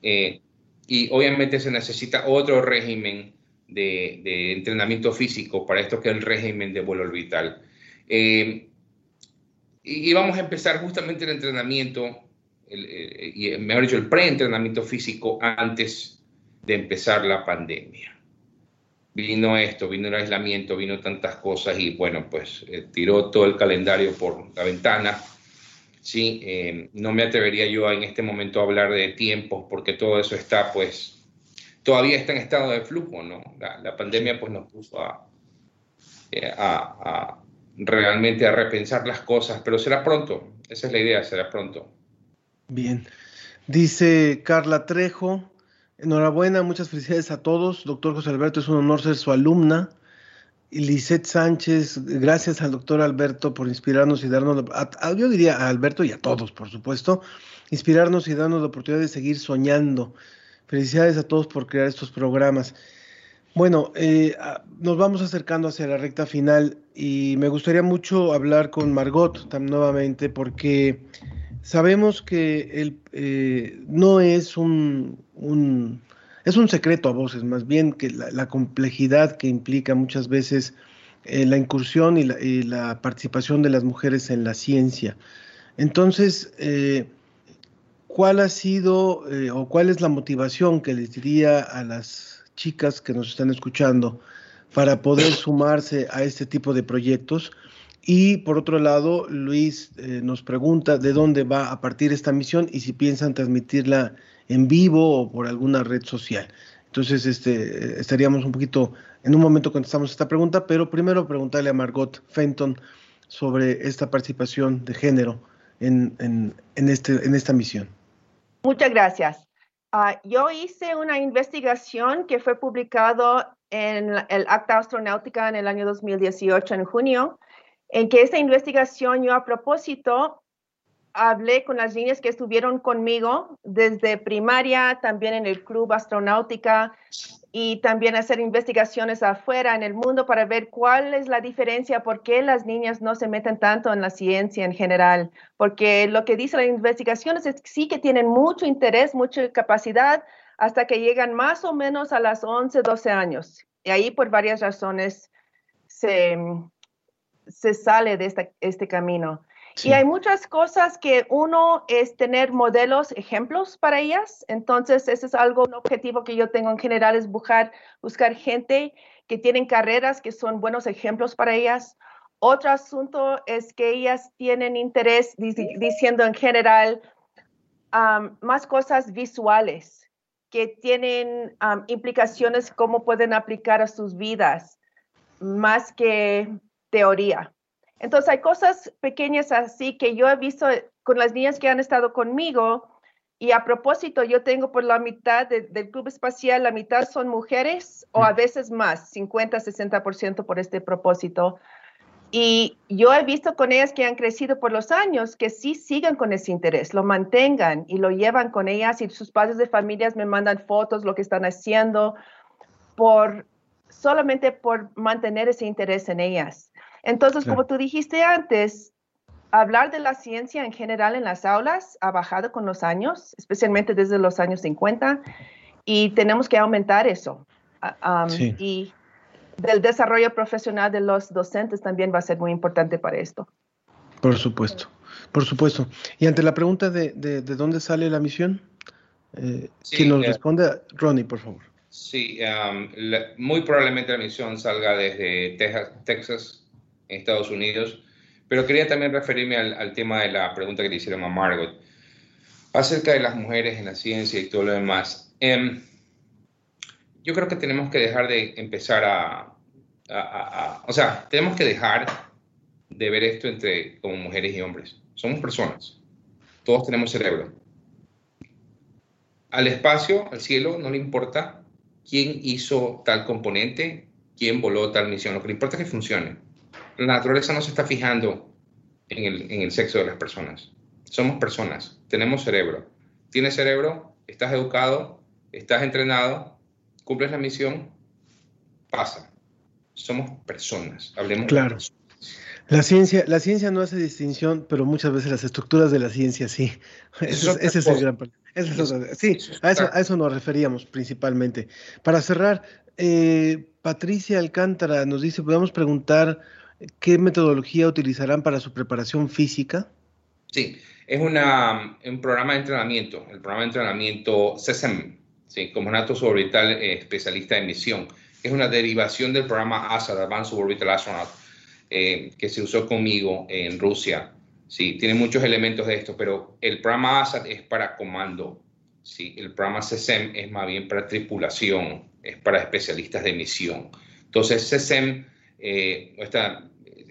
H: Eh, y obviamente se necesita otro régimen de, entrenamiento físico para esto que es el régimen de vuelo orbital. Eh, y, vamos a empezar justamente el entrenamiento, y mejor dicho, el preentrenamiento físico antes de empezar la pandemia. Vino esto, vino el aislamiento, vino tantas cosas y bueno, pues eh, tiró todo el calendario por la ventana. Sí, eh, no me atrevería yo en este momento a hablar de tiempos porque todo eso está pues todavía está en estado de flujo, ¿no? La, pandemia pues nos puso eh, a, realmente a repensar las cosas, pero será pronto, esa es la idea, será pronto.
A: Bien, dice Carla Trejo, enhorabuena, muchas felicidades a todos, doctor José Alberto, es un honor ser su alumna. Lisette Sánchez, gracias al doctor Alberto por inspirarnos y darnos, yo diría a Alberto y a todos, por supuesto, inspirarnos y darnos la oportunidad de seguir soñando. Felicidades a todos por crear estos programas. Bueno, eh, nos vamos acercando hacia la recta final y me gustaría mucho hablar con Margot nuevamente porque sabemos que el, eh, no es un, es un secreto a voces, más bien que la, complejidad que implica muchas veces eh, la incursión y la, participación de las mujeres en la ciencia. Entonces, ¿cuál ha sido eh, o cuál es la motivación que les diría a las chicas que nos están escuchando para poder sumarse a este tipo de proyectos? Y por otro lado, Luis eh, nos pregunta de dónde va a partir esta misión y si piensan transmitirla en vivo o por alguna red social. Entonces, este, estaríamos un poquito, en un momento contestamos esta pregunta, pero primero preguntarle a Margot Fenton sobre esta participación de género en, en, este, en esta misión.
I: Muchas gracias. Ah, yo hice una investigación que fue publicado en el Acta Astronáutica en el año 2018, en junio, en que esta investigación yo a propósito hablé con las niñas que estuvieron conmigo desde primaria, también en el Club Astronáutica y también hacer investigaciones afuera en el mundo para ver cuál es la diferencia, por qué las niñas no se meten tanto en la ciencia en general. Porque lo que dice la investigación es que sí que tienen mucho interés, mucha capacidad, hasta que llegan más o menos a las 11, 12 años. Y ahí por varias razones se, se sale de este camino. Y hay muchas cosas que uno es tener modelos, ejemplos para ellas. Entonces, ese es algo, un objetivo que yo tengo en general, es buscar, buscar gente que tienen carreras que son buenos ejemplos para ellas. Otro asunto es que ellas tienen interés, diciendo en general, más cosas visuales que tienen implicaciones, cómo pueden aplicar a sus vidas, más que teoría. Entonces hay cosas pequeñas así que yo he visto con las niñas que han estado conmigo y a propósito yo tengo por la mitad del club espacial, la mitad son mujeres o a veces más, 50, 60% por este propósito. Y yo he visto con ellas que han crecido por los años que sí sigan con ese interés, lo mantengan y lo llevan con ellas y sus padres de familias me mandan fotos, lo que están haciendo, por solamente por mantener ese interés en ellas. Entonces, como tú dijiste antes, hablar de la ciencia en general en las aulas ha bajado con los años, especialmente desde los años 50, y tenemos que aumentar eso. Ah, y del desarrollo profesional de los docentes también va a ser muy importante para esto.
A: Por supuesto, por supuesto. Y ante la pregunta de, de, dónde sale la misión, eh, quien nos eh, responde, Ronnie, por favor.
H: Sí, muy probablemente la misión salga desde Texas, Texas en Estados Unidos. Pero quería también referirme al, tema de la pregunta que le hicieron a Margot acerca de las mujeres en la ciencia y todo lo demás. Em, yo creo que tenemos que dejar de empezar a, o sea, tenemos que dejar de ver esto entre como mujeres y hombres. Somos personas. Todos tenemos cerebro. Al espacio, al cielo, no le importa quién hizo tal componente, quién voló tal misión. Lo que le importa es que funcione la naturaleza no se está fijando en el, sexo de las personas. Somos personas, tenemos cerebro. Tienes cerebro, estás educado, estás entrenado, cumples la misión, pasa. Somos personas, hablemos
A: claro. La ciencia, la ciencia no hace distinción, pero muchas veces las estructuras de la ciencia sí. Ese, es, el gran problema. sí, a eso, a eso nos referíamos principalmente. Para cerrar, eh, Patricia Alcántara nos dice, ¿podemos preguntar qué metodología utilizarán para su preparación física?
H: Sí, es una, un programa de entrenamiento, el programa de entrenamiento CSM, sí, Comandante Suborbital eh, Especialista en Misión. Es una derivación del programa ASAD, Advanced Suborbital Astronaut, eh, que se usó conmigo en Rusia. Sí, tiene muchos elementos de esto, pero el programa ASAD es para comando. Sí, el programa CSM es más bien para tripulación, es para especialistas de misión. Entonces, CSM, eh,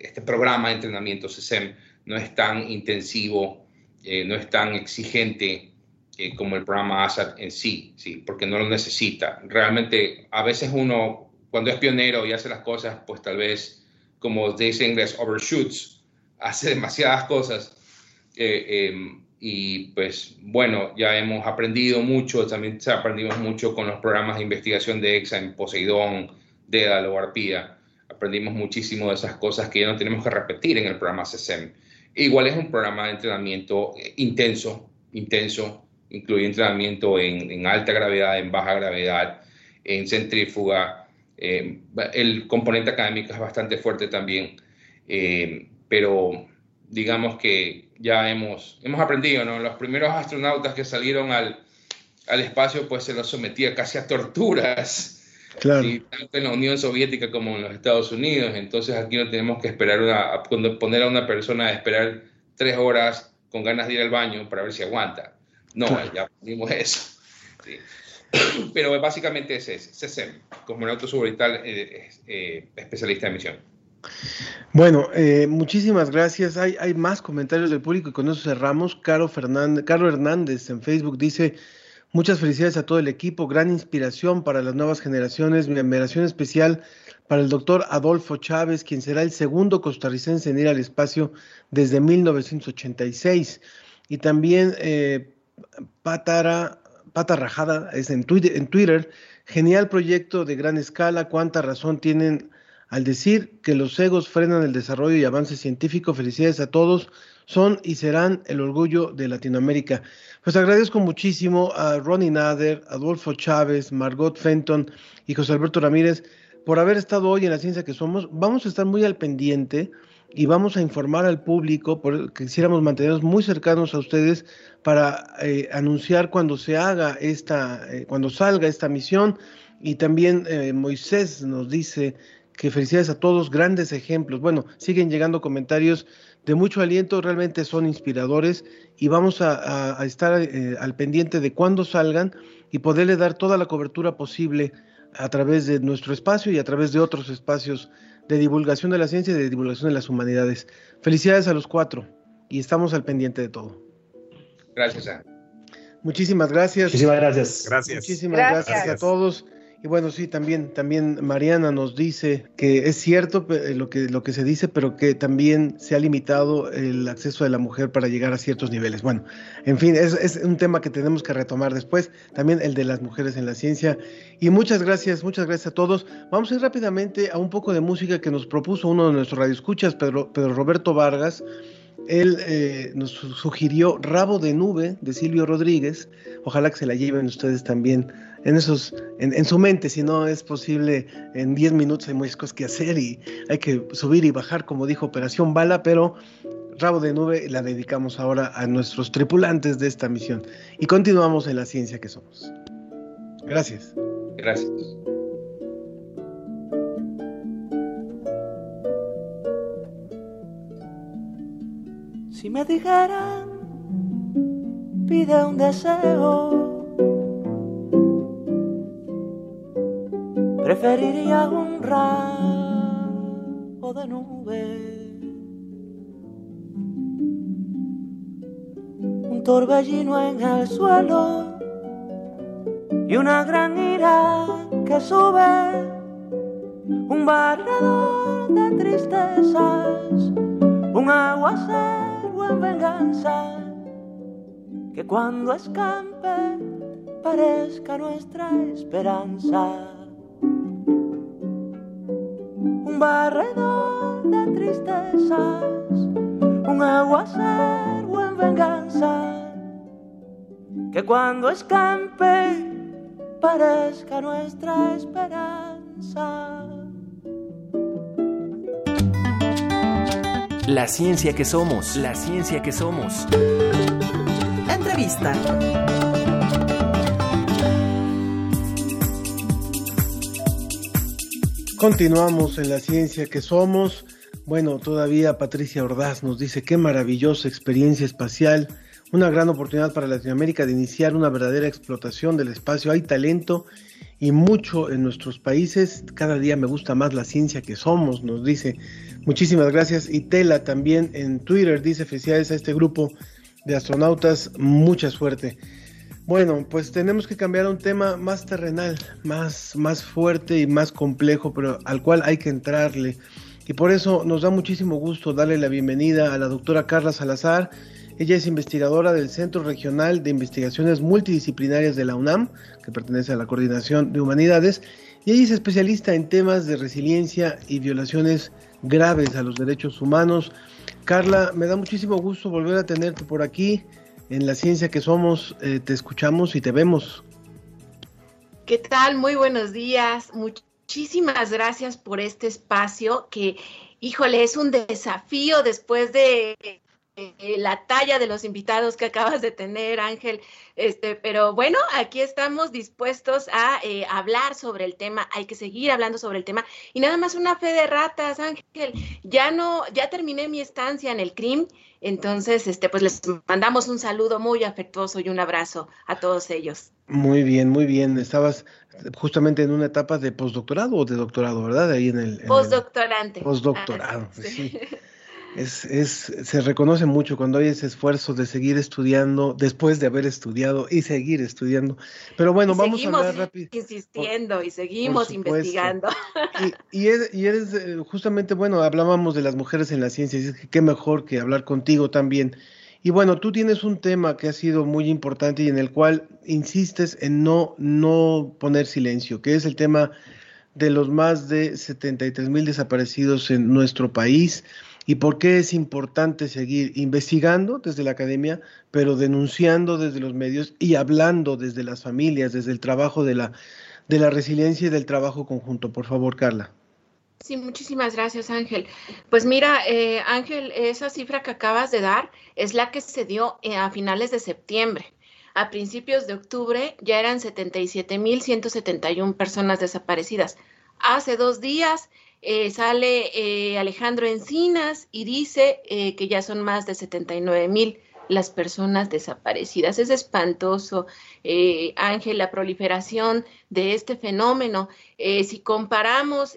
H: este programa de entrenamiento CSM no es tan intensivo, eh, no es tan exigente eh, como el programa ASAT en sí, sí, porque no lo necesita. Realmente, a veces uno, cuando es pionero y hace las cosas, pues tal vez, como dice en inglés, overshoots, hace demasiadas cosas. Eh, em, y pues bueno, ya hemos aprendido mucho, también aprendimos mucho con los programas de investigación de EXA en Poseidón, Dédalo, Arpía. Aprendimos muchísimo de esas cosas que ya no tenemos que repetir en el programa CSEM. Igual es un programa de entrenamiento eh, intenso, intenso, incluye entrenamiento en, alta gravedad, en baja gravedad, en centrífuga. Eh, el componente académico es bastante fuerte también, eh, pero digamos que ya hemos, hemos aprendido, ¿no? Los primeros astronautas que salieron al, al espacio, pues se los sometía casi a torturas Claro. tanto en la Unión Soviética como en los Estados Unidos. Entonces aquí no tenemos que esperar una, poner a una persona a esperar tres horas con ganas de ir al baño para ver si aguanta. No, ya vimos eso. Pero básicamente ese es CSEM, Cosmonauta Suborbital eh, eh, Especialista de Misión.
A: Bueno, eh, muchísimas gracias. Hay, hay más comentarios del público y con eso cerramos. Caro, Fernández, Caro Hernández en Facebook dice, Muchas felicidades a todo el equipo, gran inspiración para las nuevas generaciones. Mi admiración especial para el doctor Adolfo Chávez, quien será el segundo costarricense en ir al espacio desde 1986. Y también eh, Patara, Pata Rajada es en en Twitter, genial proyecto de gran escala, cuánta razón tienen al decir que los egos frenan el desarrollo y avance científico. Felicidades a todos son y serán el orgullo de Latinoamérica. Pues agradezco muchísimo a Ronnie Nader, Adolfo Chávez, Margot Fenton y José Alberto Ramírez por haber estado hoy en la ciencia que somos. Vamos a estar muy al pendiente y vamos a informar al público, porque quisiéramos mantenernos muy cercanos a ustedes para eh, anunciar cuando se haga esta, eh, cuando salga esta misión. Y también eh, Moisés nos dice que felicidades a todos, grandes ejemplos. Bueno, siguen llegando comentarios de mucho aliento, realmente son inspiradores y vamos a, estar eh, al pendiente de cuándo salgan y poderle dar toda la cobertura posible a través de nuestro espacio y a través de otros espacios de divulgación de la ciencia y de divulgación de las humanidades. Felicidades a los cuatro y estamos al pendiente de todo.
H: Gracias.
A: Muchísimas gracias.
J: Muchísimas gracias.
K: Gracias.
A: Muchísimas gracias a todos. Y bueno, sí, también, también Mariana nos dice que es cierto lo que, lo que se dice, pero que también se ha limitado el acceso de la mujer para llegar a ciertos niveles. Bueno, en fin, es, es un tema que tenemos que retomar después, también el de las mujeres en la ciencia. Y muchas gracias, muchas gracias a todos. Vamos a ir rápidamente a un poco de música que nos propuso uno de nuestros radioescuchas, Pedro, Pedro Roberto Vargas. Él eh, nos sugirió Rabo de Nube de Silvio Rodríguez. Ojalá que se la lleven ustedes también en, esos, en, su mente. Si no es posible, en 10 minutos hay muchas cosas que hacer y hay que subir y bajar, como dijo Operación Bala, pero Rabo de Nube la dedicamos ahora a nuestros tripulantes de esta misión. Y continuamos en la ciencia que somos. Gracias.
H: Gracias.
L: Si me dijeran, pide un deseo, preferiría un rabo de nube, un torbellino en el suelo y una gran ira que sube, un barredor de tristezas, un aguacero en venganza, que cuando escampe parezca nuestra esperanza. Un barredor de tristeza un aguacero en venganza, que cuando escampe parezca nuestra esperanza.
M: La ciencia que somos, la ciencia que somos.
E: Entrevista.
A: Continuamos en la ciencia que somos. Bueno, todavía Patricia Ordaz nos dice qué maravillosa experiencia espacial, una gran oportunidad para Latinoamérica de iniciar una verdadera explotación del espacio. Hay talento y mucho en nuestros países. Cada día me gusta más la ciencia que somos, nos dice. Muchísimas gracias. Y Tela también en Twitter dice felicidades a este grupo de astronautas. Mucha suerte. Bueno, pues tenemos que cambiar a un tema más terrenal, más, más fuerte y más complejo, pero al cual hay que entrarle. Y por eso nos da muchísimo gusto darle la bienvenida a la doctora Carla Salazar. Ella es investigadora del Centro Regional de Investigaciones Multidisciplinarias de la UNAM, que pertenece a la Coordinación de Humanidades, y ella es especialista en temas de resiliencia y violaciones graves a los derechos humanos. Carla, me da muchísimo gusto volver a tenerte por aquí en la ciencia que somos, eh, te escuchamos y te vemos.
N: ¿Qué tal? Muy buenos días. Muchísimas gracias por este espacio que, híjole, es un desafío después de eh, la talla de los invitados que acabas de tener, Ángel. Este, pero bueno, aquí estamos dispuestos a eh, hablar sobre el tema. Hay que seguir hablando sobre el tema. Y nada más una fe de ratas, Ángel. Ya no, ya terminé mi estancia en el CRIM. Entonces, este, pues les mandamos un saludo muy afectuoso y un abrazo a todos ellos.
A: Muy bien, muy bien. Estabas justamente en una etapa de postdoctorado o de doctorado, ¿verdad? Ahí en el.
N: Postdoctorante.
A: Postdoctorado, sí. Es, es, se reconoce mucho cuando hay ese esfuerzo de seguir estudiando después de haber estudiado y seguir estudiando. Pero bueno, vamos a hablar rápido.
N: Insistiendo y seguimos investigando.
A: Y, y, eres, y eres eh, justamente, bueno, hablábamos de las mujeres en la ciencia, y es que qué mejor que hablar contigo también. Y bueno, tú tienes un tema que ha sido muy importante y en el cual insistes en no, no poner silencio, que es el tema de los más de 73 mil desaparecidos en nuestro país y por qué es importante seguir investigando desde la academia, pero denunciando desde los medios y hablando desde las familias, desde el trabajo de la, de la resiliencia y del trabajo conjunto. Por favor, Carla.
N: Sí, muchísimas gracias, Ángel. Pues mira, eh, Ángel, esa cifra que acabas de dar es la que se dio eh, a finales de septiembre. A principios de octubre ya eran 77.171 personas desaparecidas. Hace dos días eh, sale eh, Alejandro Encinas y dice eh, que ya son más de 79 mil las personas desaparecidas. Es espantoso, Ángel, la proliferación de este fenómeno. si comparamos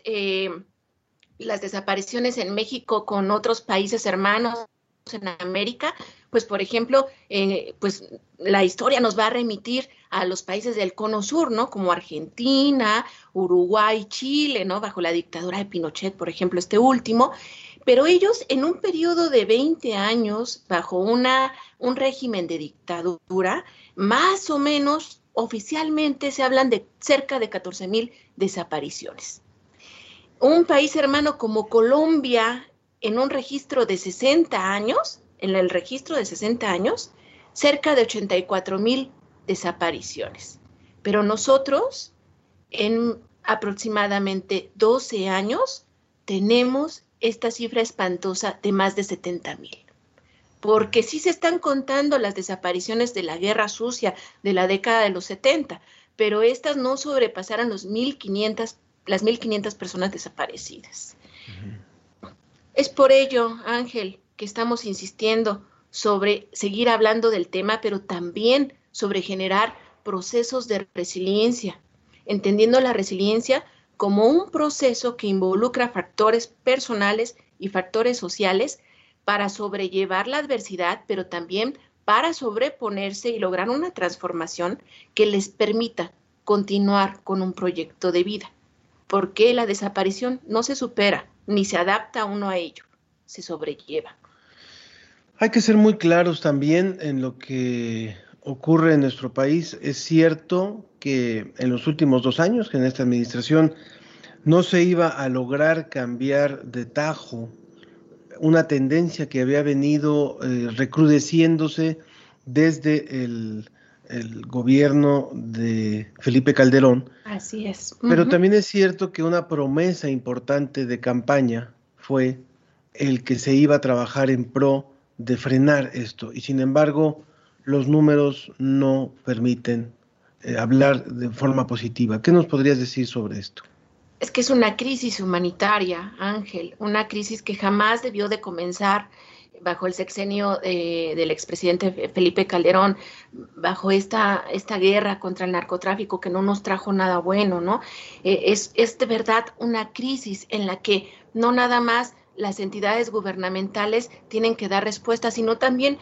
N: las desapariciones en México con otros países hermanos en América, pues por ejemplo, pues la historia nos va a remitir a los países del cono sur, ¿no? Como Argentina, Uruguay, Chile, ¿no? Bajo la dictadura de Pinochet, por ejemplo, este último. Pero ellos en un periodo de 20 años, bajo una, un régimen de dictadura, más o menos oficialmente se hablan de cerca de 14 mil desapariciones. Un país hermano como Colombia, en un registro de 60 años, en el registro de 60 años, cerca de 84 mil desapariciones. Pero nosotros, en aproximadamente 12 años, tenemos esta cifra espantosa de más de 70 mil. Porque sí se están contando las desapariciones de la guerra sucia de la década de los 70, pero estas no sobrepasaron los 1500, las 1.500 personas desaparecidas. Es por ello, Ángel, que estamos insistiendo sobre seguir hablando del tema, pero también sobre generar procesos de resiliencia, entendiendo la resiliencia como un proceso que involucra factores personales y factores sociales para sobrellevar la adversidad, pero también para sobreponerse y lograr una transformación que les permita continuar con un proyecto de vida. Porque la desaparición no se supera ni se adapta uno a ello, se sobrelleva.
A: Hay que ser muy claros también en lo que ocurre en nuestro país. Es cierto que en los últimos dos años, que en esta administración no se iba a lograr cambiar de tajo una tendencia que había venido eh, recrudeciéndose desde el, gobierno de Felipe Calderón.
N: Así es.
A: Pero también es cierto que una promesa importante de campaña fue el que se iba a trabajar en pro de frenar esto. Y sin embargo, los números no permiten eh, hablar de forma positiva. ¿Qué nos podrías decir sobre esto?
N: Es que es una crisis humanitaria, Ángel, una crisis que jamás debió de comenzar bajo el sexenio eh, del expresidente Felipe Calderón, bajo esta, esta guerra contra el narcotráfico que no nos trajo nada bueno, ¿no? Eh, es, es de verdad una crisis en la que no nada más las entidades gubernamentales tienen que dar respuesta, sino también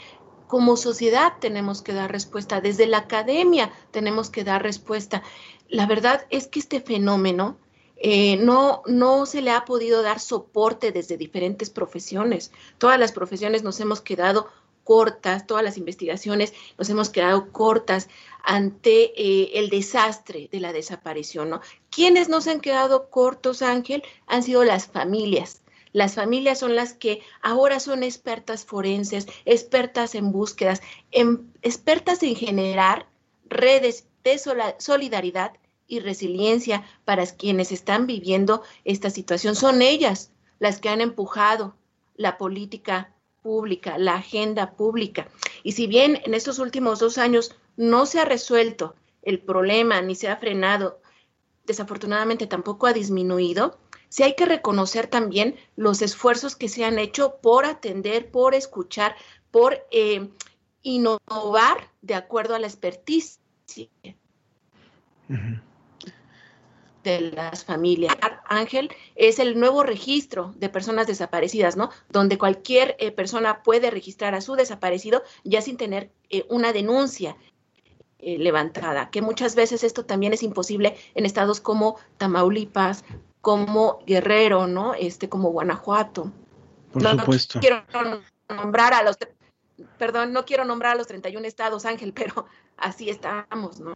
N: como sociedad tenemos que dar respuesta, desde la academia tenemos que dar respuesta. La verdad es que este fenómeno eh, no, no se le ha podido dar soporte desde diferentes profesiones. Todas las profesiones nos hemos quedado cortas, todas las investigaciones nos hemos quedado cortas ante eh, el desastre de la desaparición. ¿no? ¿Quiénes nos han quedado cortos, Ángel? Han sido las familias las familias son las que ahora son expertas forenses, expertas en búsquedas, expertas en generar redes de solidaridad y resiliencia para quienes están viviendo esta situación. Son ellas las que han empujado la política pública, la agenda pública. Y si bien en estos últimos dos años no se ha resuelto el problema ni se ha frenado, desafortunadamente tampoco ha disminuido, sí hay que reconocer también los esfuerzos que se han hecho por atender, por escuchar, por eh, innovar de acuerdo a la expertise de las familias. Ángel es el nuevo registro de personas desaparecidas, ¿no? Donde cualquier eh, persona puede registrar a su desaparecido ya sin tener eh, una denuncia levantada, que muchas veces esto también es imposible en estados como Tamaulipas, como Guerrero, ¿no? Este, como Guanajuato.
A: Por supuesto.
N: quiero nombrar a los, perdón, no quiero nombrar a los 31 estados, Ángel, pero así estamos, ¿no?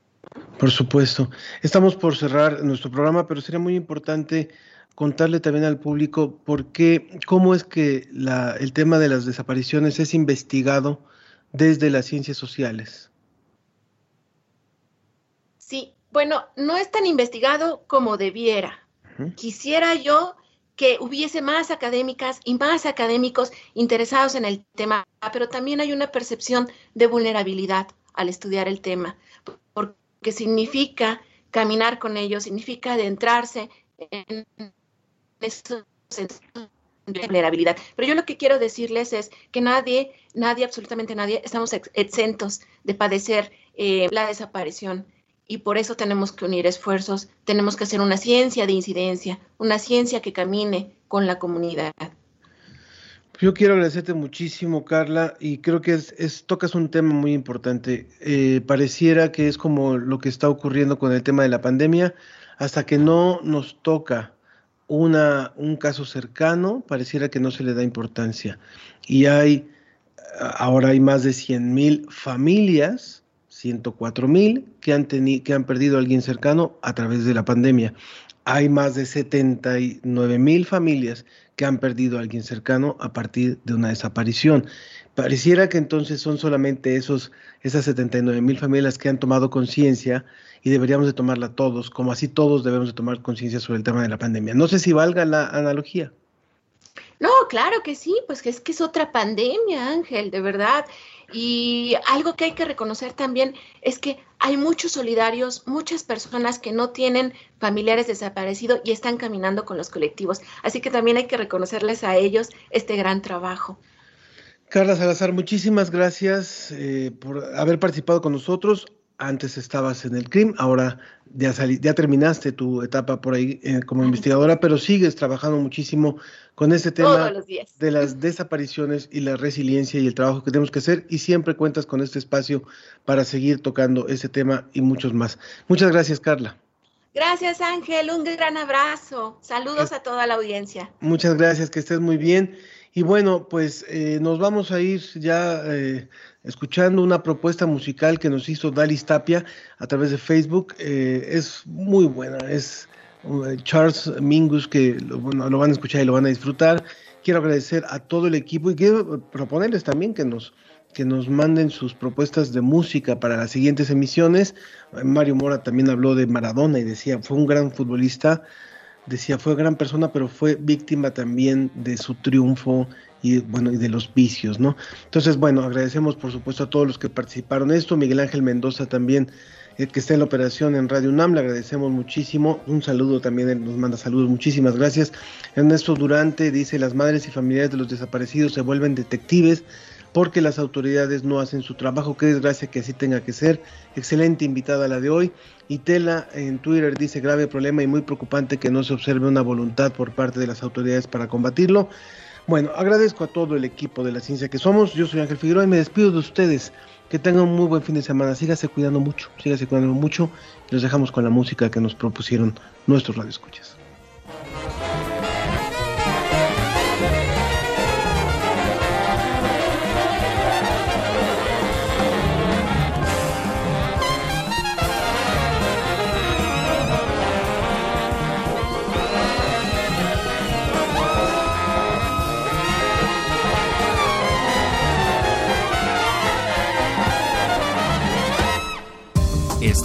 A: Por supuesto. Estamos por cerrar nuestro programa, pero sería muy importante contarle también al público por qué, cómo es que la, el tema de las desapariciones es investigado desde las ciencias sociales.
N: Sí, bueno, no es tan investigado como debiera. Quisiera yo que hubiese más académicas y más académicos interesados en el tema, pero también hay una percepción de vulnerabilidad al estudiar el tema, porque significa caminar con ellos, significa adentrarse en esos de vulnerabilidad. Pero yo lo que quiero decirles es que nadie, nadie, absolutamente nadie, estamos exentos de padecer eh, la desaparición y por eso tenemos que unir esfuerzos, tenemos que hacer una ciencia de incidencia, una ciencia que camine con la comunidad.
A: Yo quiero agradecerte muchísimo, Carla, y creo que es, tocas un tema muy importante. Eh, pareciera que es como lo que está ocurriendo con el tema de la pandemia, hasta que no nos toca una, un caso cercano, pareciera que no se le da importancia. Y hay, ahora hay más de 100 mil familias 104 mil que han, que han perdido a alguien cercano a través de la pandemia. Hay más de 79 mil familias que han perdido a alguien cercano a partir de una desaparición. Pareciera que entonces son solamente esos, esas 79 mil familias que han tomado conciencia y deberíamos de tomarla todos, como así todos debemos de tomar conciencia sobre el tema de la pandemia. No sé si valga la analogía.
N: Claro que sí, pues es que es otra pandemia, Ángel, de verdad. Y algo que hay que reconocer también es que hay muchos solidarios, muchas personas que no tienen familiares desaparecidos y están caminando con los colectivos. Así que también hay que reconocerles a ellos este gran trabajo.
A: Carla Salazar, muchísimas gracias eh, por haber participado con nosotros antes estabas en el CRIM, ahora ya, ya terminaste tu etapa por ahí eh, como investigadora, pero sigues trabajando muchísimo con este tema de las desapariciones y la resiliencia y el trabajo que tenemos que hacer y siempre cuentas con este espacio para seguir tocando ese tema y muchos más. Muchas gracias, Carla.
N: Gracias, Ángel. Un gran abrazo. Saludos a toda la audiencia.
A: Muchas gracias, que estés muy bien. Y bueno, pues eh, nos vamos a ir ya eh, escuchando una propuesta musical que nos hizo Dalis Tapia a través de Facebook. Eh, es muy buena, es Charles Mingus que lo, lo van a escuchar y lo van a disfrutar. Quiero agradecer a todo el equipo y quiero proponerles también que nos, que nos manden sus propuestas de música para las siguientes emisiones. Mario Mora también habló de Maradona y decía, fue un gran futbolista, decía, fue gran persona, pero fue víctima también de su triunfo y bueno, y de los vicios, ¿no? Entonces, bueno, agradecemos por supuesto a todos los que participaron en esto, Miguel Ángel Mendoza también, eh, que está en la operación en Radio UNAM, le agradecemos muchísimo, un saludo también, nos manda saludos, muchísimas gracias. Ernesto Durante dice, las madres y familiares de los desaparecidos se vuelven detectives porque las autoridades no hacen su trabajo, qué desgracia que así tenga que ser. Excelente invitada la de hoy. Y Tela en Twitter dice grave problema y muy preocupante que no se observe una voluntad por parte de las autoridades para combatirlo. Bueno, agradezco a todo el equipo de la ciencia que somos. Yo soy Ángel Figueroa y me despido de ustedes. Que tengan un muy buen fin de semana. Sígase cuidando mucho, sígase cuidando mucho. Y los dejamos con la música que nos propusieron nuestros radioescuchas.